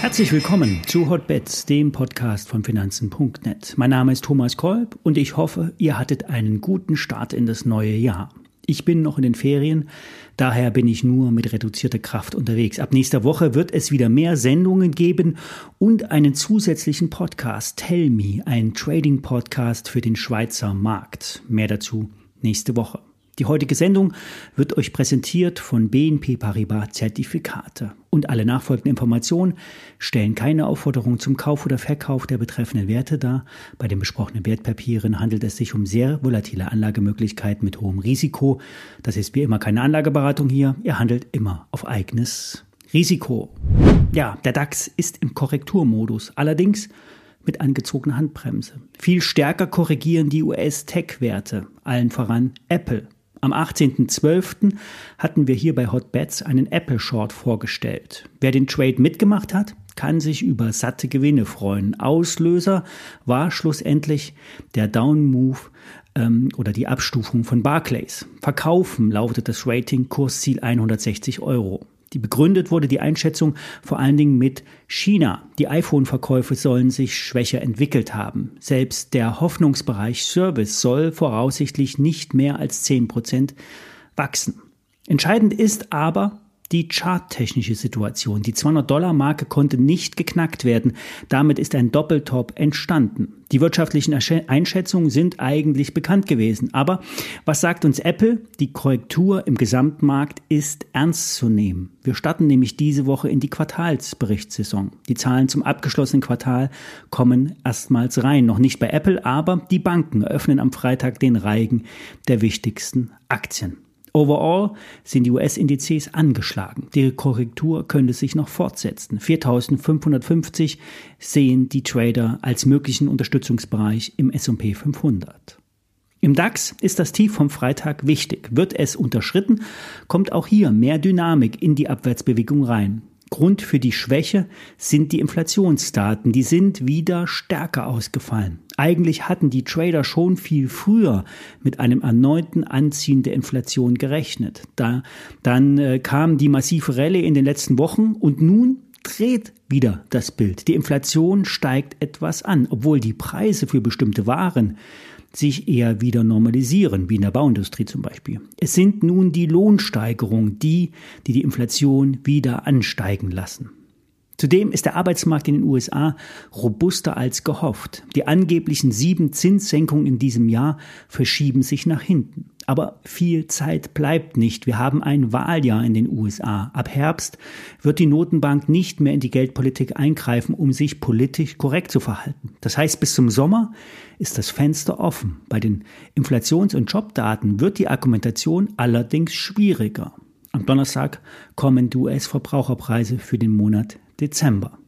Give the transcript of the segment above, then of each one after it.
Herzlich willkommen zu Hotbets, dem Podcast von Finanzen.net. Mein Name ist Thomas Kolb und ich hoffe, ihr hattet einen guten Start in das neue Jahr. Ich bin noch in den Ferien, daher bin ich nur mit reduzierter Kraft unterwegs. Ab nächster Woche wird es wieder mehr Sendungen geben und einen zusätzlichen Podcast, Tell Me, ein Trading-Podcast für den Schweizer Markt. Mehr dazu nächste Woche. Die heutige Sendung wird euch präsentiert von BNP Paribas Zertifikate. Und alle nachfolgenden Informationen stellen keine Aufforderung zum Kauf oder Verkauf der betreffenden Werte dar. Bei den besprochenen Wertpapieren handelt es sich um sehr volatile Anlagemöglichkeiten mit hohem Risiko. Das ist wie immer keine Anlageberatung hier. Ihr handelt immer auf eigenes Risiko. Ja, der DAX ist im Korrekturmodus. Allerdings mit angezogener Handbremse. Viel stärker korrigieren die US-Tech-Werte, allen voran Apple. Am 18.12. hatten wir hier bei Hotbets einen Apple Short vorgestellt. Wer den Trade mitgemacht hat, kann sich über satte Gewinne freuen. Auslöser war schlussendlich der Down Move ähm, oder die Abstufung von Barclays. Verkaufen lautet das Rating Kursziel 160 Euro. Die begründet wurde die Einschätzung vor allen Dingen mit China. Die iPhone-Verkäufe sollen sich schwächer entwickelt haben. Selbst der Hoffnungsbereich Service soll voraussichtlich nicht mehr als 10 Prozent wachsen. Entscheidend ist aber, die charttechnische Situation. Die 200-Dollar-Marke konnte nicht geknackt werden. Damit ist ein Doppeltop entstanden. Die wirtschaftlichen Einschätzungen sind eigentlich bekannt gewesen. Aber was sagt uns Apple? Die Korrektur im Gesamtmarkt ist ernst zu nehmen. Wir starten nämlich diese Woche in die Quartalsberichtssaison. Die Zahlen zum abgeschlossenen Quartal kommen erstmals rein. Noch nicht bei Apple, aber die Banken eröffnen am Freitag den Reigen der wichtigsten Aktien. Overall sind die US-Indizes angeschlagen. Die Korrektur könnte sich noch fortsetzen. 4550 sehen die Trader als möglichen Unterstützungsbereich im S&P 500. Im DAX ist das Tief vom Freitag wichtig. Wird es unterschritten, kommt auch hier mehr Dynamik in die Abwärtsbewegung rein. Grund für die Schwäche sind die Inflationsdaten. Die sind wieder stärker ausgefallen. Eigentlich hatten die Trader schon viel früher mit einem erneuten Anziehen der Inflation gerechnet. Da, dann äh, kam die massive Rallye in den letzten Wochen und nun dreht wieder das Bild. Die Inflation steigt etwas an, obwohl die Preise für bestimmte Waren sich eher wieder normalisieren, wie in der Bauindustrie zum Beispiel. Es sind nun die Lohnsteigerungen, die, die die Inflation wieder ansteigen lassen. Zudem ist der Arbeitsmarkt in den USA robuster als gehofft. Die angeblichen sieben Zinssenkungen in diesem Jahr verschieben sich nach hinten. Aber viel Zeit bleibt nicht. Wir haben ein Wahljahr in den USA. Ab Herbst wird die Notenbank nicht mehr in die Geldpolitik eingreifen, um sich politisch korrekt zu verhalten. Das heißt, bis zum Sommer ist das Fenster offen. Bei den Inflations- und Jobdaten wird die Argumentation allerdings schwieriger. Am Donnerstag kommen die US-Verbraucherpreise für den Monat Dezember.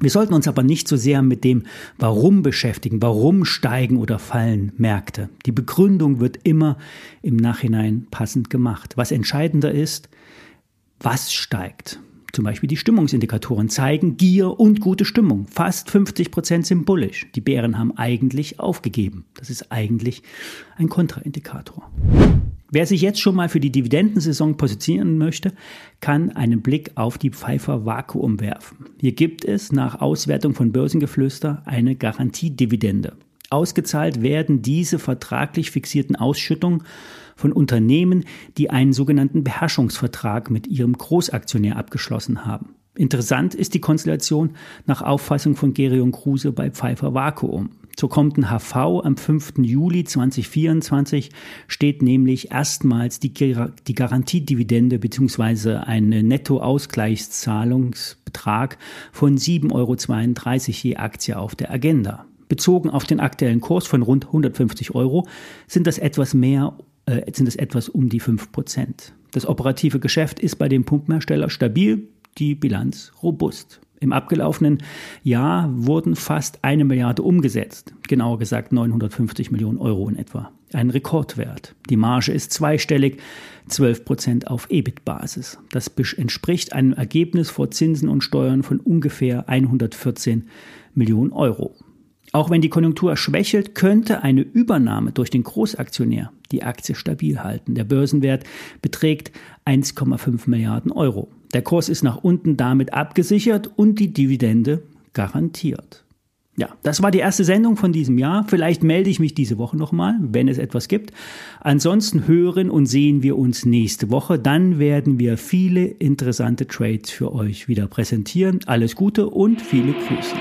Wir sollten uns aber nicht so sehr mit dem Warum beschäftigen, warum steigen oder fallen Märkte. Die Begründung wird immer im Nachhinein passend gemacht. Was entscheidender ist, was steigt. Zum Beispiel die Stimmungsindikatoren zeigen Gier und gute Stimmung. Fast 50 Prozent sind bullish. Die Bären haben eigentlich aufgegeben. Das ist eigentlich ein Kontraindikator. Wer sich jetzt schon mal für die Dividendensaison positionieren möchte, kann einen Blick auf die Pfeiffer Vakuum werfen. Hier gibt es nach Auswertung von Börsengeflüster eine Garantiedividende. Ausgezahlt werden diese vertraglich fixierten Ausschüttungen von Unternehmen, die einen sogenannten Beherrschungsvertrag mit ihrem Großaktionär abgeschlossen haben. Interessant ist die Konstellation nach Auffassung von Gerion Kruse bei Pfeiffer Vakuum. Zur kommenden HV am 5. Juli 2024 steht nämlich erstmals die, die Garantiedividende bzw. ein Nettoausgleichszahlungsbetrag von 7,32 Euro je Aktie auf der Agenda. Bezogen auf den aktuellen Kurs von rund 150 Euro sind das etwas mehr, äh, sind es etwas um die 5 Prozent. Das operative Geschäft ist bei dem Pumpenhersteller stabil, die Bilanz robust. Im abgelaufenen Jahr wurden fast eine Milliarde umgesetzt, genauer gesagt 950 Millionen Euro in etwa. Ein Rekordwert. Die Marge ist zweistellig, 12 Prozent auf EBIT-Basis. Das entspricht einem Ergebnis vor Zinsen und Steuern von ungefähr 114 Millionen Euro. Auch wenn die Konjunktur schwächelt, könnte eine Übernahme durch den Großaktionär die Aktie stabil halten. Der Börsenwert beträgt 1,5 Milliarden Euro. Der Kurs ist nach unten damit abgesichert und die Dividende garantiert. Ja, das war die erste Sendung von diesem Jahr. Vielleicht melde ich mich diese Woche nochmal, wenn es etwas gibt. Ansonsten hören und sehen wir uns nächste Woche. Dann werden wir viele interessante Trades für euch wieder präsentieren. Alles Gute und viele Grüße.